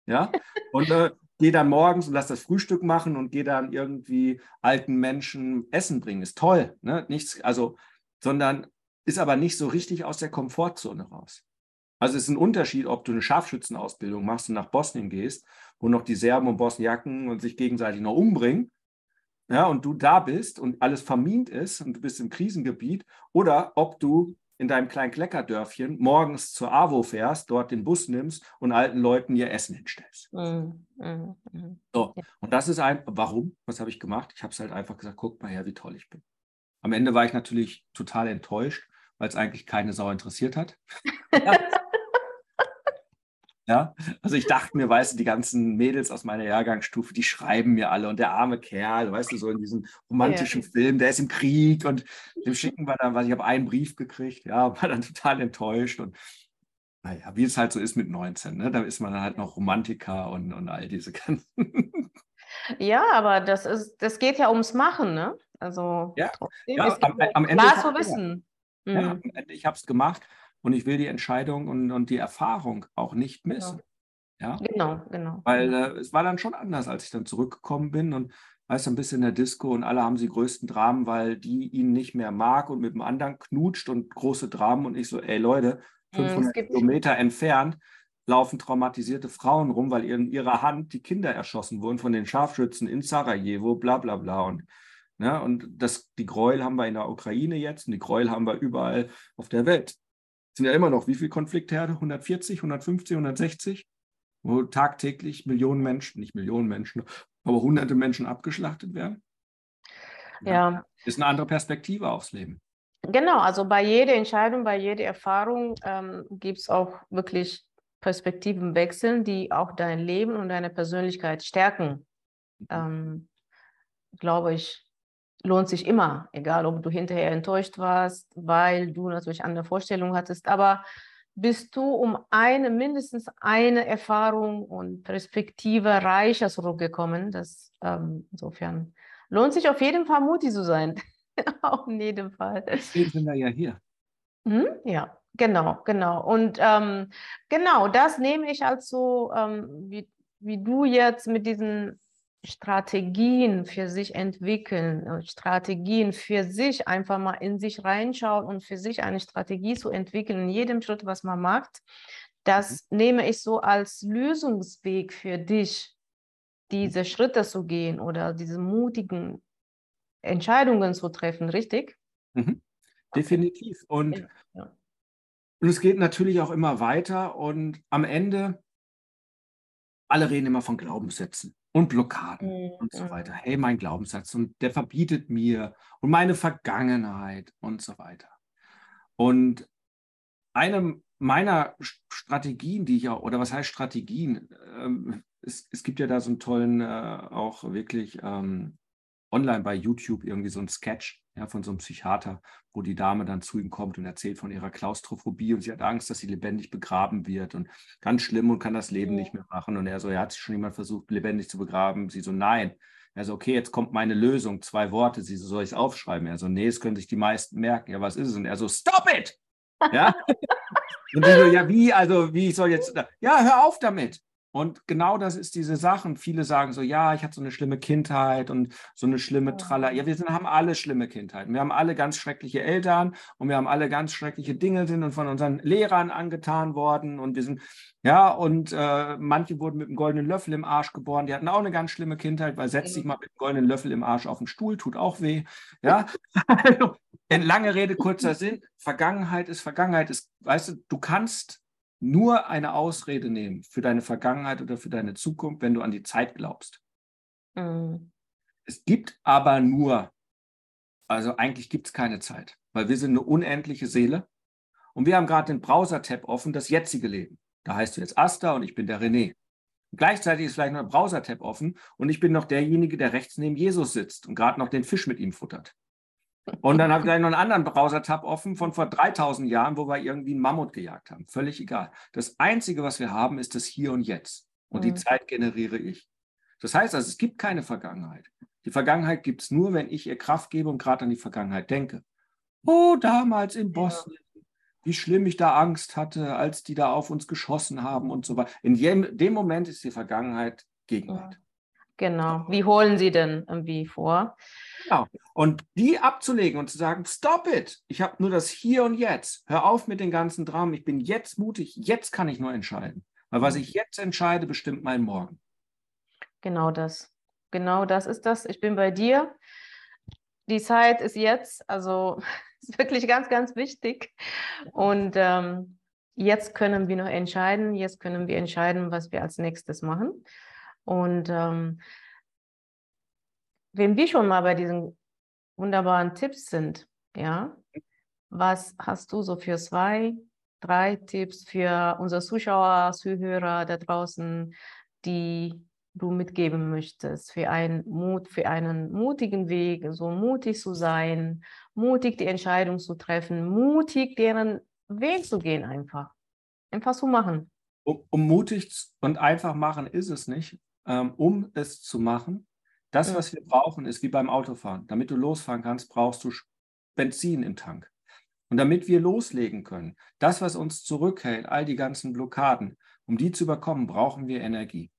Ja, und äh, gehe dann morgens und lass das Frühstück machen und gehe dann irgendwie alten Menschen Essen bringen. Ist toll, ne? Nichts, also, sondern ist aber nicht so richtig aus der Komfortzone raus. Also es ist ein Unterschied, ob du eine Scharfschützenausbildung machst und nach Bosnien gehst, wo noch die Serben und Bosniaken und sich gegenseitig noch umbringen, ja, und du da bist und alles vermint ist und du bist im Krisengebiet, oder ob du in deinem kleinen Kleckerdörfchen morgens zur AWO fährst, dort den Bus nimmst und alten Leuten ihr Essen hinstellst. Mm, mm, mm. So, und das ist ein, warum? Was habe ich gemacht? Ich habe es halt einfach gesagt, guck mal her, wie toll ich bin. Am Ende war ich natürlich total enttäuscht, weil es eigentlich keine Sau interessiert hat. [LAUGHS] Ja, also ich dachte mir, weißt du, die ganzen Mädels aus meiner Jahrgangsstufe, die schreiben mir alle und der arme Kerl, weißt du, so in diesem romantischen ja. Film, der ist im Krieg und dem schicken wir dann, was ich habe einen Brief gekriegt, ja, war dann [LAUGHS] total enttäuscht und naja, wie es halt so ist mit 19, ne? da ist man dann halt noch Romantiker und, und all diese [LAUGHS] ganzen. Ja, aber das ist, das geht ja ums Machen, ne? Also ja, ja am, am, Ende. Spaß zu wissen. Ja, mhm. ich habe es gemacht und ich will die Entscheidung und, und die Erfahrung auch nicht genau. missen. Genau. Ja? Genau, genau. Weil äh, es war dann schon anders, als ich dann zurückgekommen bin und weißt du, ein bisschen in der Disco und alle haben sie größten Dramen, weil die ihn nicht mehr mag und mit dem anderen knutscht und große Dramen und ich so, ey Leute, 500 mm, Kilometer entfernt, laufen traumatisierte Frauen rum, weil in ihrer Hand die Kinder erschossen wurden von den Scharfschützen in Sarajevo, bla bla bla. Und, ne, und das, die Gräuel haben wir in der Ukraine jetzt und die Gräuel haben wir überall auf der Welt. Sind ja immer noch wie viele Konfliktherde? 140, 150, 160? Wo tagtäglich Millionen Menschen, nicht Millionen Menschen, aber hunderte Menschen abgeschlachtet werden? Ja. ja. Ist eine andere Perspektive aufs Leben. Genau, also bei jeder Entscheidung, bei jeder Erfahrung ähm, gibt es auch wirklich Perspektiven wechseln, die auch dein Leben und deine Persönlichkeit stärken. Mhm. Ähm, glaube ich, lohnt sich immer, egal ob du hinterher enttäuscht warst, weil du natürlich andere Vorstellungen hattest. Aber bist du um eine, mindestens eine Erfahrung und Perspektive reicher zurückgekommen? Das ähm, insofern lohnt sich auf jeden Fall mutig zu sein. [LAUGHS] auf jeden Fall. Deswegen sind wir ja hier. Hm? Ja. Genau, genau. Und ähm, genau, das nehme ich als so, ähm, wie, wie du jetzt mit diesen Strategien für sich entwickeln, äh, Strategien für sich einfach mal in sich reinschauen und für sich eine Strategie zu entwickeln, in jedem Schritt, was man macht, das mhm. nehme ich so als Lösungsweg für dich, diese Schritte zu gehen oder diese mutigen Entscheidungen zu treffen, richtig? Mhm. Definitiv. Und ja. Und es geht natürlich auch immer weiter und am Ende, alle reden immer von Glaubenssätzen und Blockaden mhm. und so weiter. Hey, mein Glaubenssatz und der verbietet mir und meine Vergangenheit und so weiter. Und eine meiner Strategien, die ich auch, oder was heißt Strategien? Ähm, es, es, gibt ja da so einen tollen, äh, auch wirklich ähm, online bei YouTube irgendwie so einen Sketch, ja, von so einem Psychiater, wo die Dame dann zu ihm kommt und erzählt von ihrer Klaustrophobie und sie hat Angst, dass sie lebendig begraben wird und ganz schlimm und kann das Leben ja. nicht mehr machen. Und er so, ja, hat sich schon jemand versucht, lebendig zu begraben? Sie so, nein. Er so, okay, jetzt kommt meine Lösung, zwei Worte. Sie so, soll ich es aufschreiben? Er so, nee, es können sich die meisten merken. Ja, was ist es? Und er so, stop it! Ja? [LAUGHS] und sie so, ja, wie? Also, wie ich soll jetzt, ja, hör auf damit. Und genau das ist diese Sachen. Viele sagen so, ja, ich hatte so eine schlimme Kindheit und so eine schlimme Tralla. Ja, wir sind, haben alle schlimme Kindheiten. Wir haben alle ganz schreckliche Eltern und wir haben alle ganz schreckliche Dinge sind und von unseren Lehrern angetan worden. Und wir sind, ja, und äh, manche wurden mit einem goldenen Löffel im Arsch geboren. Die hatten auch eine ganz schlimme Kindheit, weil setz dich mal mit einem goldenen Löffel im Arsch auf den Stuhl, tut auch weh. [LAUGHS] Ja, also, lange Rede, kurzer Sinn. Vergangenheit ist Vergangenheit. Ist, weißt du, du kannst nur eine Ausrede nehmen für deine Vergangenheit oder für deine Zukunft, wenn du an die Zeit glaubst. Mhm. Es gibt aber nur, also eigentlich gibt es keine Zeit, weil wir sind eine unendliche Seele und wir haben gerade den Browser-Tab offen, das jetzige Leben. Da heißt du jetzt Asta und ich bin der René. Und gleichzeitig ist vielleicht noch ein Browser-Tab offen und ich bin noch derjenige, der rechts neben Jesus sitzt und gerade noch den Fisch mit ihm futtert. Und dann habe ich gleich noch einen anderen Browser-Tab offen von vor 3000 Jahren, wo wir irgendwie einen Mammut gejagt haben. Völlig egal. Das Einzige, was wir haben, ist das Hier und Jetzt. Und mhm. die Zeit generiere ich. Das heißt also, es gibt keine Vergangenheit. Die Vergangenheit gibt es nur, wenn ich ihr Kraft gebe und gerade an die Vergangenheit denke. Oh, damals in Bosnien, ja. wie schlimm ich da Angst hatte, als die da auf uns geschossen haben und so weiter. In dem Moment ist die Vergangenheit Gegenwart. Genau. Wie holen Sie denn irgendwie vor? Genau. Und die abzulegen und zu sagen, stop it. Ich habe nur das Hier und Jetzt. Hör auf mit den ganzen Dramen. Ich bin jetzt mutig. Jetzt kann ich nur entscheiden. Weil was mhm. ich jetzt entscheide, bestimmt mein Morgen. Genau das. Genau das ist das. Ich bin bei dir. Die Zeit ist jetzt. Also [LAUGHS] ist wirklich ganz, ganz wichtig. Und ähm, jetzt können wir noch entscheiden. Jetzt können wir entscheiden, was wir als nächstes machen. Und ähm, wenn wir schon mal bei diesen wunderbaren Tipps sind, ja, was hast du so für zwei, drei Tipps für unsere Zuschauer, Zuhörer da draußen, die du mitgeben möchtest für einen Mut, für einen mutigen Weg, so mutig zu sein, mutig die Entscheidung zu treffen, mutig deren Weg zu gehen einfach. Einfach zu machen. Um, um mutig und einfach machen ist es nicht. Ähm, um es zu machen, das, was wir brauchen, ist wie beim Autofahren. Damit du losfahren kannst, brauchst du Benzin im Tank. Und damit wir loslegen können, das, was uns zurückhält, all die ganzen Blockaden, um die zu überkommen, brauchen wir Energie.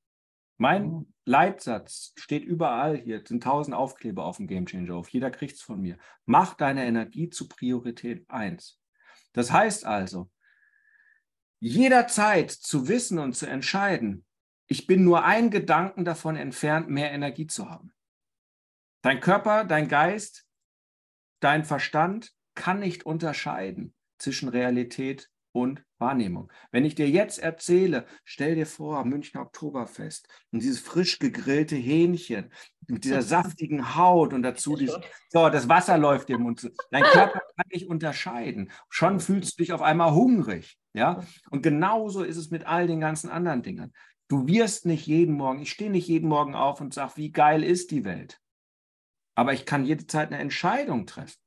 Mein mhm. Leitsatz steht überall hier, sind tausend Aufkleber auf dem Game Changer auf. Jeder kriegt es von mir. Mach deine Energie zu Priorität 1. Das heißt also, jederzeit zu wissen und zu entscheiden, ich bin nur ein Gedanken davon entfernt, mehr Energie zu haben. Dein Körper, dein Geist, dein Verstand kann nicht unterscheiden zwischen Realität und Wahrnehmung. Wenn ich dir jetzt erzähle, stell dir vor, Münchner Oktoberfest und dieses frisch gegrillte Hähnchen mit dieser saftigen Haut und dazu dieses, so, das Wasser läuft dir im Mund. Dein Körper kann nicht unterscheiden. Schon fühlst du dich auf einmal hungrig. Ja? Und genauso ist es mit all den ganzen anderen Dingen. Du wirst nicht jeden Morgen, ich stehe nicht jeden Morgen auf und sage, wie geil ist die Welt. Aber ich kann jede Zeit eine Entscheidung treffen.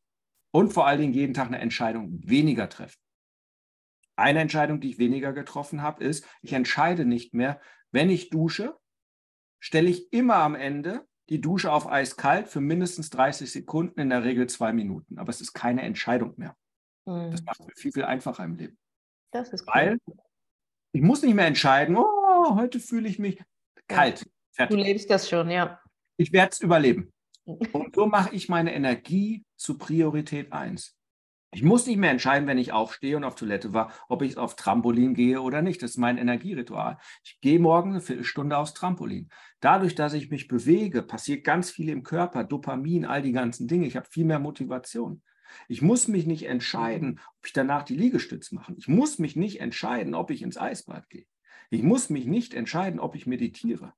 Und vor allen Dingen jeden Tag eine Entscheidung weniger treffen. Eine Entscheidung, die ich weniger getroffen habe, ist, ich entscheide nicht mehr, wenn ich dusche, stelle ich immer am Ende die Dusche auf eiskalt für mindestens 30 Sekunden, in der Regel zwei Minuten. Aber es ist keine Entscheidung mehr. Mhm. Das macht mir viel, viel einfacher im Leben. Das ist cool. Weil ich muss nicht mehr entscheiden, oh, heute fühle ich mich kalt. Ja. Du lebst das schon, ja. Ich werde es überleben. Und so mache ich meine Energie zu Priorität 1. Ich muss nicht mehr entscheiden, wenn ich aufstehe und auf Toilette war, ob ich auf Trampolin gehe oder nicht. Das ist mein Energieritual. Ich gehe morgen eine Viertelstunde aufs Trampolin. Dadurch, dass ich mich bewege, passiert ganz viel im Körper, Dopamin, all die ganzen Dinge. Ich habe viel mehr Motivation. Ich muss mich nicht entscheiden, ob ich danach die Liegestütze mache. Ich muss mich nicht entscheiden, ob ich ins Eisbad gehe. Ich muss mich nicht entscheiden, ob ich meditiere.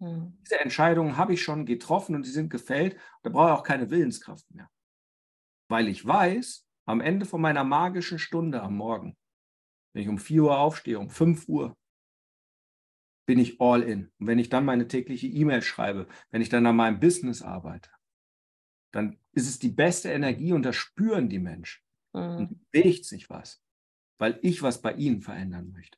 Hm. Diese Entscheidungen habe ich schon getroffen und sie sind gefällt. Da brauche ich auch keine Willenskraft mehr. Weil ich weiß, am Ende von meiner magischen Stunde am Morgen, wenn ich um 4 Uhr aufstehe, um 5 Uhr, bin ich all in. Und wenn ich dann meine tägliche E-Mail schreibe, wenn ich dann an meinem Business arbeite, dann ist es die beste Energie und das spüren die Menschen. Mhm. Und bewegt sich was, weil ich was bei ihnen verändern möchte.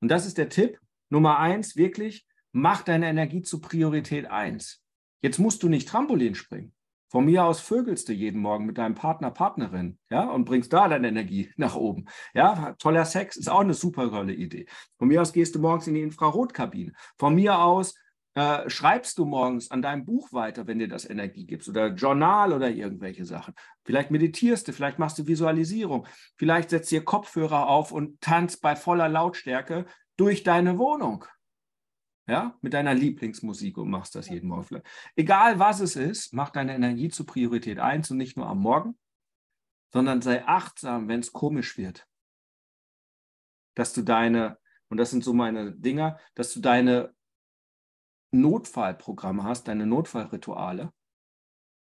Und das ist der Tipp Nummer eins, wirklich, mach deine Energie zu Priorität eins. Jetzt musst du nicht Trampolin springen. Von mir aus vögelst du jeden Morgen mit deinem Partner, Partnerin, ja, und bringst da deine Energie [LAUGHS] nach oben. Ja, toller Sex ist auch eine super tolle Idee. Von mir aus gehst du morgens in die Infrarotkabine. Von mir aus äh, schreibst du morgens an deinem Buch weiter, wenn dir das Energie gibt, oder Journal oder irgendwelche Sachen. Vielleicht meditierst du, vielleicht machst du Visualisierung, vielleicht setzt dir Kopfhörer auf und tanzt bei voller Lautstärke durch deine Wohnung ja, mit deiner Lieblingsmusik und machst das jeden Morgen. Egal was es ist, mach deine Energie zur Priorität 1 und nicht nur am Morgen, sondern sei achtsam, wenn es komisch wird. Dass du deine, und das sind so meine Dinger, dass du deine Notfallprogramme hast, deine Notfallrituale,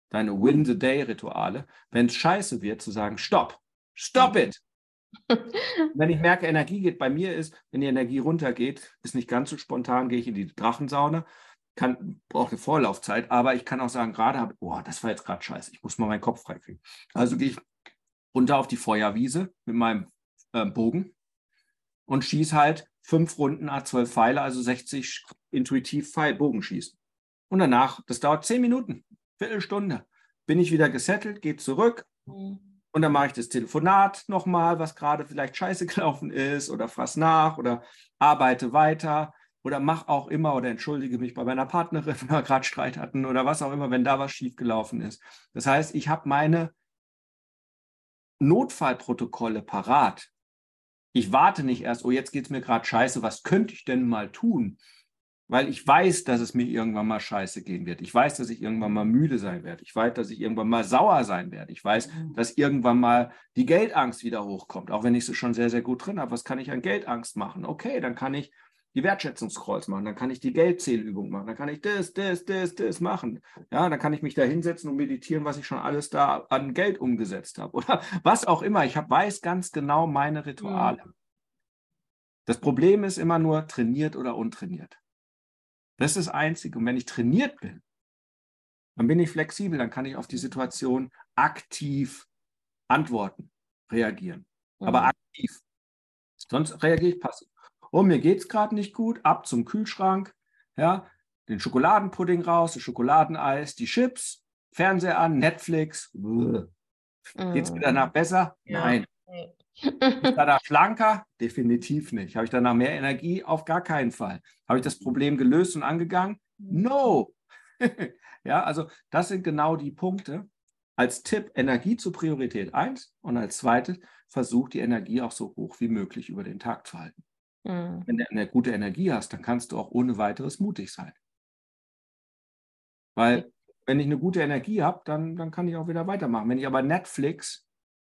deine Win-the-Day-Rituale, wenn es scheiße wird, zu sagen, stopp, stop it, [LAUGHS] wenn ich merke, Energie geht bei mir ist, wenn die Energie runtergeht, ist nicht ganz so spontan, gehe ich in die Drachensauna, kann, braucht eine Vorlaufzeit, aber ich kann auch sagen, gerade habe, oh, das war jetzt gerade scheiße, ich muss mal meinen Kopf freikriegen. Also gehe ich runter auf die Feuerwiese mit meinem äh, Bogen und schieße halt fünf Runden A12 Pfeile, also 60 intuitiv Pfeil, Bogenschießen. Und danach, das dauert zehn Minuten, Viertelstunde, bin ich wieder gesettelt, gehe zurück. Mhm und dann mache ich das Telefonat nochmal, was gerade vielleicht scheiße [LAUGHS] gelaufen ist oder fass nach oder arbeite weiter oder mach auch immer oder entschuldige mich bei meiner Partnerin, [LAUGHS] wenn wir gerade Streit hatten oder was auch immer, wenn da was schiefgelaufen ist. Das heißt, ich habe meine Notfallprotokolle parat. Ich warte nicht erst, oh, jetzt geht es mir gerade scheiße, was könnte ich denn mal tun? weil ich weiß, dass es mir irgendwann mal scheiße gehen wird. Ich weiß, dass ich irgendwann mal müde sein werde. Ich weiß, dass ich irgendwann mal sauer sein werde. Ich weiß, mhm. dass irgendwann mal die Geldangst wieder hochkommt, auch wenn ich sie schon sehr, sehr gut drin habe. Was kann ich an Geldangst machen? Okay, dann kann ich die Wertschätzungskreuz machen, dann kann ich die Geldzählübung machen, dann kann ich das, das, das, das machen. Ja, dann kann ich mich da hinsetzen und meditieren, was ich schon alles da an Geld umgesetzt habe [LAUGHS] oder was auch immer. Ich hab, weiß ganz genau meine Rituale. Mhm. Das Problem ist immer nur trainiert oder untrainiert. Das ist das Einzige. Und wenn ich trainiert bin, dann bin ich flexibel, dann kann ich auf die Situation aktiv antworten, reagieren. Mhm. Aber aktiv. Sonst reagiere ich passiv. Oh, mir geht es gerade nicht gut, ab zum Kühlschrank, ja, den Schokoladenpudding raus, das Schokoladeneis, die Chips, Fernseher an, Netflix. Mhm. Geht es mir danach besser? Ja. Nein. Ist danach schlanker? Definitiv nicht. Habe ich danach mehr Energie? Auf gar keinen Fall. Habe ich das Problem gelöst und angegangen? No. [LAUGHS] ja, also das sind genau die Punkte. als Tipp Energie zur Priorität 1 und als zweites versuch die Energie auch so hoch wie möglich über den Tag zu halten. Mhm. Wenn du eine gute Energie hast, dann kannst du auch ohne weiteres mutig sein. Weil wenn ich eine gute Energie habe, dann, dann kann ich auch wieder weitermachen. Wenn ich aber Netflix,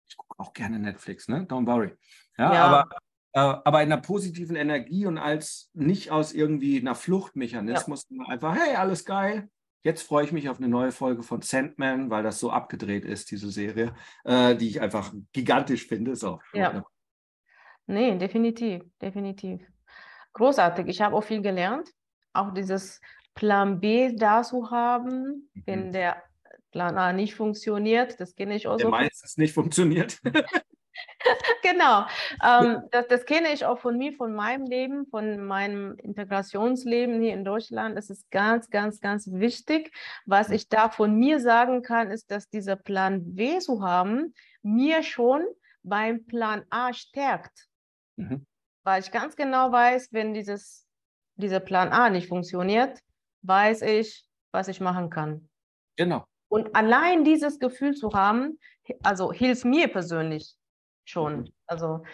ich gucke auch gerne Netflix, ne? Don't worry. Ja, ja. Aber, äh, aber in einer positiven Energie und als nicht aus irgendwie einer Fluchtmechanismus, ja. einfach, hey, alles geil. Jetzt freue ich mich auf eine neue Folge von Sandman, weil das so abgedreht ist, diese Serie, äh, die ich einfach gigantisch finde. So. Ja. Nee, definitiv, definitiv. Großartig. Ich habe auch viel gelernt. Auch dieses Plan B da zu haben, mhm. wenn der Plan A nicht funktioniert. Das kenne ich auch der so. meistens nicht funktioniert. [LAUGHS] genau. Ähm, das, das, kenne ich auch von mir, von meinem Leben, von meinem Integrationsleben hier in Deutschland. Es ist ganz, ganz, ganz wichtig. Was ich da von mir sagen kann, ist, dass dieser Plan B zu haben, mir schon beim Plan A stärkt. Mhm. Weil ich ganz genau weiß, wenn dieses, dieser Plan A nicht funktioniert, weiß ich, was ich machen kann. Genau. Und allein dieses Gefühl zu haben, also hilft mir persönlich schon. Mhm. Also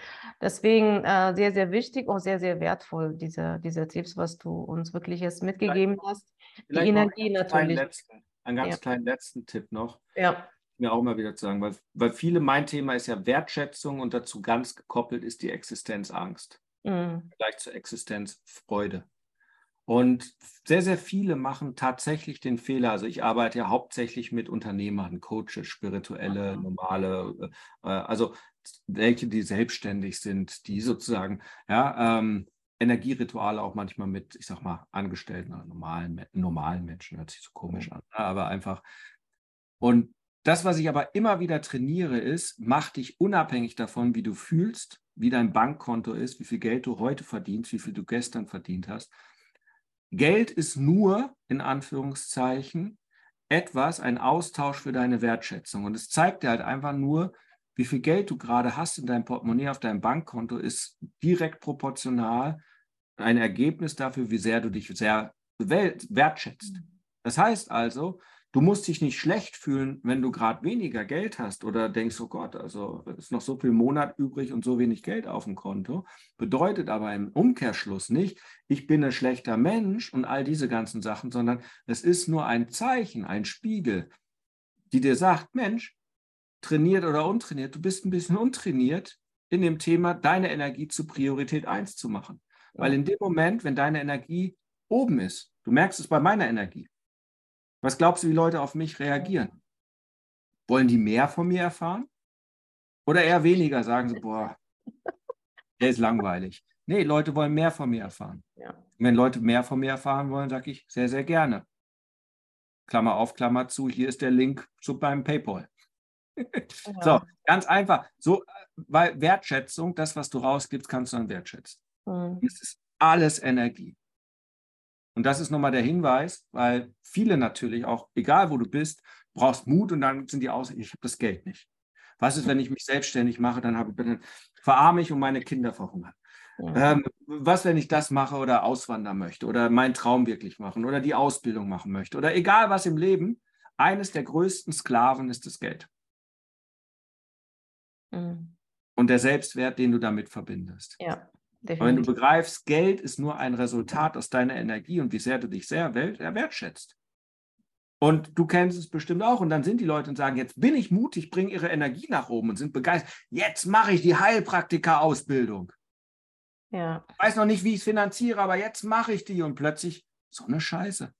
deswegen äh, sehr, sehr wichtig und sehr, sehr wertvoll, diese, diese Tipps, was du uns wirklich jetzt mitgegeben vielleicht, hast. Vielleicht Die Energie natürlich. Letzten, einen ganz ja. kleinen letzten Tipp noch. Ja. Mir auch mal wieder zu sagen, weil, weil viele, mein Thema ist ja Wertschätzung und dazu ganz gekoppelt ist die Existenzangst. Mhm. Gleich zur Existenzfreude. Und sehr, sehr viele machen tatsächlich den Fehler. Also ich arbeite ja hauptsächlich mit Unternehmern, Coaches, spirituelle, normale, äh, also welche, die selbstständig sind, die sozusagen ja, ähm, Energierituale auch manchmal mit, ich sag mal, Angestellten oder normalen, normalen Menschen, hört sich so komisch an, ne? aber einfach. Und das, was ich aber immer wieder trainiere, ist, mach dich unabhängig davon, wie du fühlst, wie dein Bankkonto ist, wie viel Geld du heute verdienst, wie viel du gestern verdient hast Geld ist nur, in Anführungszeichen, etwas, ein Austausch für deine Wertschätzung. Und es zeigt dir halt einfach nur, wie viel Geld du gerade hast in deinem Portemonnaie auf deinem Bankkonto, ist direkt proportional ein Ergebnis dafür, wie sehr du dich sehr wertschätzt. Mhm. Das heißt also, Du musst dich nicht schlecht fühlen, wenn du gerade weniger Geld hast oder denkst, oh Gott, also ist noch so viel Monat übrig und so wenig Geld auf dem Konto. Bedeutet aber im Umkehrschluss nicht, ich bin ein schlechter Mensch und all diese ganzen Sachen, sondern es ist nur ein Zeichen, ein Spiegel, die dir sagt, Mensch, trainiert oder untrainiert, du bist ein bisschen untrainiert in dem Thema, deine Energie zu Priorität 1 zu machen. Weil in dem Moment, wenn deine Energie oben ist, du merkst es bei meiner Energie, was glaubst du, wie Leute auf mich reagieren? Wollen die mehr von mir erfahren? Oder eher weniger? Sagen sie, boah, der ist langweilig. Nee, Leute wollen mehr von mir erfahren. Ja. Wenn Leute mehr von mir erfahren wollen, sage ich sehr, sehr gerne. Klammer auf, Klammer zu, hier ist der Link zu meinem PayPal. [LAUGHS] So, ganz einfach. So, weil Wertschätzung, das, was du rausgibst, kannst du dann wertschätzen. Mhm. Es ist alles Energie. Und das ist nochmal der Hinweis, weil viele natürlich auch, egal wo du bist, brauchst Mut und dann sind die aus, ich habe das Geld nicht. Was ist, wenn ich mich selbstständig mache, dann, habe ich, dann verarme ich und meine Kinder verhungern. Ja. Ähm, was, wenn ich das mache oder auswandern möchte oder meinen Traum wirklich machen oder die Ausbildung machen möchte oder egal was im Leben, eines der größten Sklaven ist das Geld. Mhm. Und der Selbstwert, den du damit verbindest. Ja. Definitiv. wenn du begreifst, Geld ist nur ein Resultat aus deiner Energie und wie sehr du dich sehr wertschätzt. Und du kennst es bestimmt auch. Und dann sind die Leute und sagen, jetzt bin ich mutig, bringe ihre Energie nach oben und sind begeistert. Jetzt mache ich die Heilpraktiker-Ausbildung. Ja. Ich weiß noch nicht, wie ich es finanziere, aber jetzt mache ich die. Und plötzlich, so eine Scheiße.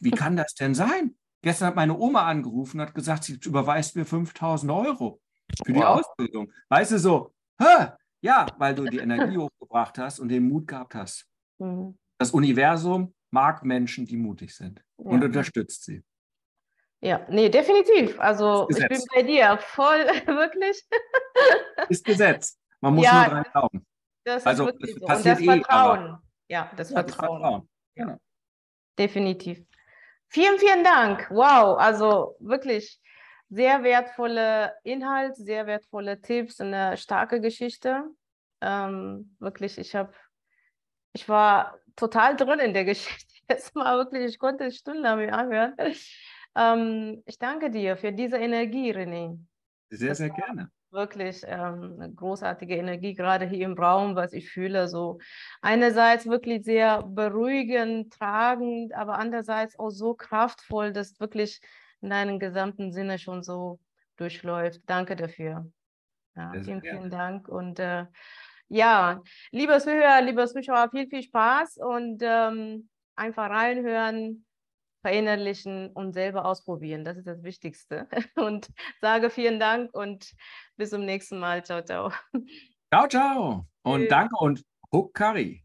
Wie [LAUGHS] kann das denn sein? Gestern hat meine Oma angerufen und hat gesagt, sie überweist mir 5000 Euro für die wow. Ausbildung. Weißt du so, hä? Ja, weil du die Energie hochgebracht hast und den Mut gehabt hast. Mhm. Das Universum mag Menschen, die mutig sind ja. und unterstützt sie. Ja, nee, definitiv. Also ich bin bei dir voll, [LAUGHS] wirklich. Ist Gesetz. Man muss ja, nur dran glauben. Das also, das so. und das eh, Vertrauen. ja, das ja, Vertrauen. Das Vertrauen. Genau. Definitiv. Vielen, vielen Dank. Wow, also wirklich sehr wertvolle Inhalt, sehr wertvolle Tipps, eine starke Geschichte. Ähm, wirklich, ich habe, ich war total drin in der [LAUGHS] Geschichte. Jetzt mal wirklich, ich konnte stundenlang anhören. Ähm, ich danke dir für diese Energie, René. Sehr, das sehr gerne. Wirklich ähm, eine großartige Energie, gerade hier im Raum, was ich fühle. So einerseits wirklich sehr beruhigend, tragend, aber andererseits auch so kraftvoll, dass wirklich in deinem gesamten Sinne schon so durchläuft. Danke dafür. Ja, vielen, vielen Dank. Und äh, ja, liebe Zuhörer, liebe Zuschauer, viel, viel Spaß und ähm, einfach reinhören, verinnerlichen und selber ausprobieren. Das ist das Wichtigste. [LAUGHS] Und sage vielen Dank und bis zum nächsten Mal. Ciao, ciao. Ciao, ciao. Und danke und Huck Curry.